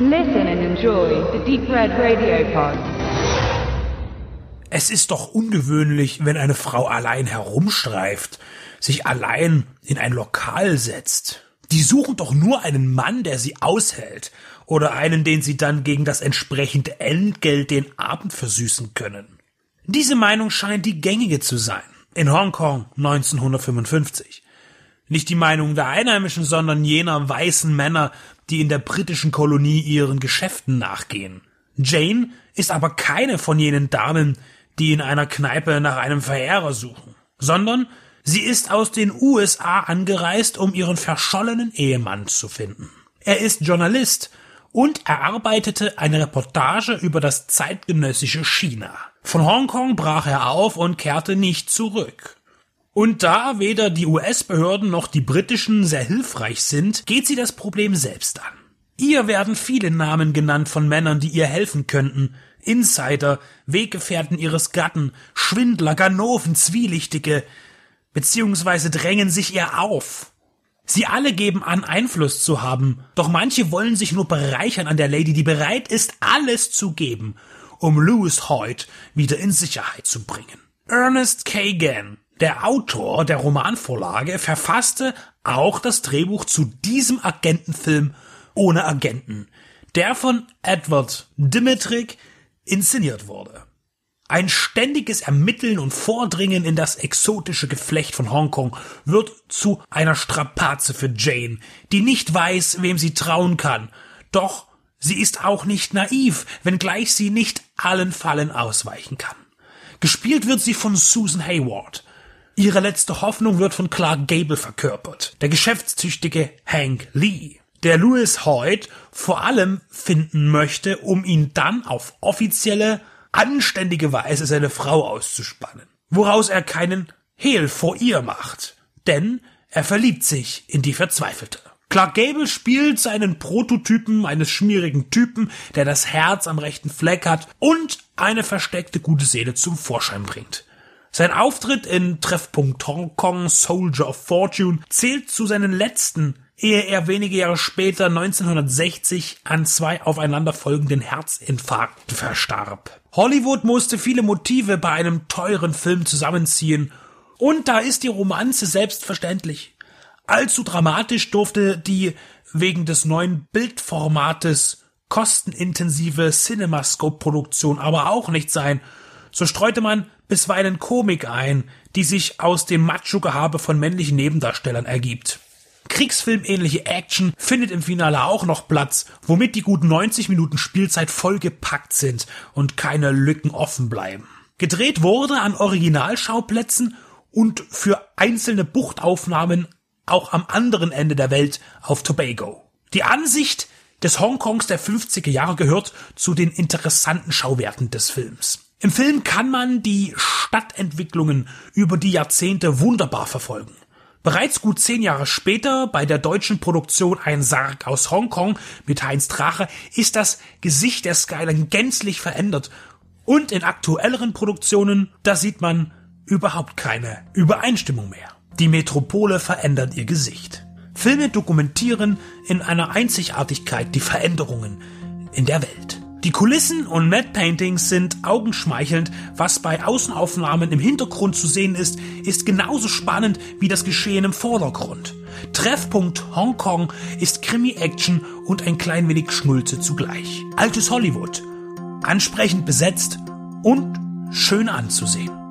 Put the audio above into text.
Listen and enjoy the Deep Red Radio Pod. Es ist doch ungewöhnlich, wenn eine Frau allein herumstreift, sich allein in ein Lokal setzt. Die suchen doch nur einen Mann, der sie aushält, oder einen, den sie dann gegen das entsprechende Entgelt den Abend versüßen können. Diese Meinung scheint die gängige zu sein. In Hongkong 1955. Nicht die Meinung der Einheimischen, sondern jener weißen Männer, die in der britischen Kolonie ihren Geschäften nachgehen. Jane ist aber keine von jenen Damen, die in einer Kneipe nach einem Verehrer suchen, sondern sie ist aus den USA angereist, um ihren verschollenen Ehemann zu finden. Er ist Journalist und erarbeitete eine Reportage über das zeitgenössische China. Von Hongkong brach er auf und kehrte nicht zurück. Und da weder die US-Behörden noch die britischen sehr hilfreich sind, geht sie das Problem selbst an. Ihr werden viele Namen genannt von Männern, die ihr helfen könnten. Insider, Weggefährten ihres Gatten, Schwindler, Ganoven, Zwielichtige, beziehungsweise drängen sich ihr auf. Sie alle geben an, Einfluss zu haben, doch manche wollen sich nur bereichern an der Lady, die bereit ist, alles zu geben, um Louis Hoyt wieder in Sicherheit zu bringen. Ernest Kagan, der Autor der Romanvorlage, verfasste auch das Drehbuch zu diesem Agentenfilm ohne Agenten, der von Edward Dimitrik inszeniert wurde. Ein ständiges Ermitteln und Vordringen in das exotische Geflecht von Hongkong wird zu einer Strapaze für Jane, die nicht weiß, wem sie trauen kann. Doch sie ist auch nicht naiv, wenngleich sie nicht allen Fallen ausweichen kann. Gespielt wird sie von Susan Hayward. Ihre letzte Hoffnung wird von Clark Gable verkörpert, der geschäftstüchtige Hank Lee, der Louis Hoyt vor allem finden möchte, um ihn dann auf offizielle anständige Weise seine Frau auszuspannen, woraus er keinen Hehl vor ihr macht, denn er verliebt sich in die Verzweifelte. Clark Gable spielt seinen Prototypen eines schmierigen Typen, der das Herz am rechten Fleck hat und eine versteckte gute Seele zum Vorschein bringt. Sein Auftritt in Treffpunkt Hong Kong Soldier of Fortune zählt zu seinen letzten ehe er wenige Jahre später 1960 an zwei aufeinanderfolgenden Herzinfarkten verstarb. Hollywood musste viele Motive bei einem teuren Film zusammenziehen, und da ist die Romanze selbstverständlich. Allzu dramatisch durfte die wegen des neuen Bildformates kostenintensive CinemaScope-Produktion aber auch nicht sein. So streute man bisweilen Komik ein, die sich aus dem Macho-Gehabe von männlichen Nebendarstellern ergibt. Kriegsfilmähnliche Action findet im Finale auch noch Platz, womit die guten 90 Minuten Spielzeit vollgepackt sind und keine Lücken offen bleiben. Gedreht wurde an Originalschauplätzen und für einzelne Buchtaufnahmen auch am anderen Ende der Welt auf Tobago. Die Ansicht des Hongkongs der 50er Jahre gehört zu den interessanten Schauwerten des Films. Im Film kann man die Stadtentwicklungen über die Jahrzehnte wunderbar verfolgen. Bereits gut zehn Jahre später, bei der deutschen Produktion Ein Sarg aus Hongkong mit Heinz Drache, ist das Gesicht der Skyline gänzlich verändert. Und in aktuelleren Produktionen, da sieht man überhaupt keine Übereinstimmung mehr. Die Metropole verändert ihr Gesicht. Filme dokumentieren in einer Einzigartigkeit die Veränderungen in der Welt. Die Kulissen und Matte Paintings sind augenschmeichelnd. Was bei Außenaufnahmen im Hintergrund zu sehen ist, ist genauso spannend wie das Geschehen im Vordergrund. Treffpunkt Hongkong ist Krimi-Action und ein klein wenig Schnulze zugleich. Altes Hollywood. Ansprechend besetzt und schön anzusehen.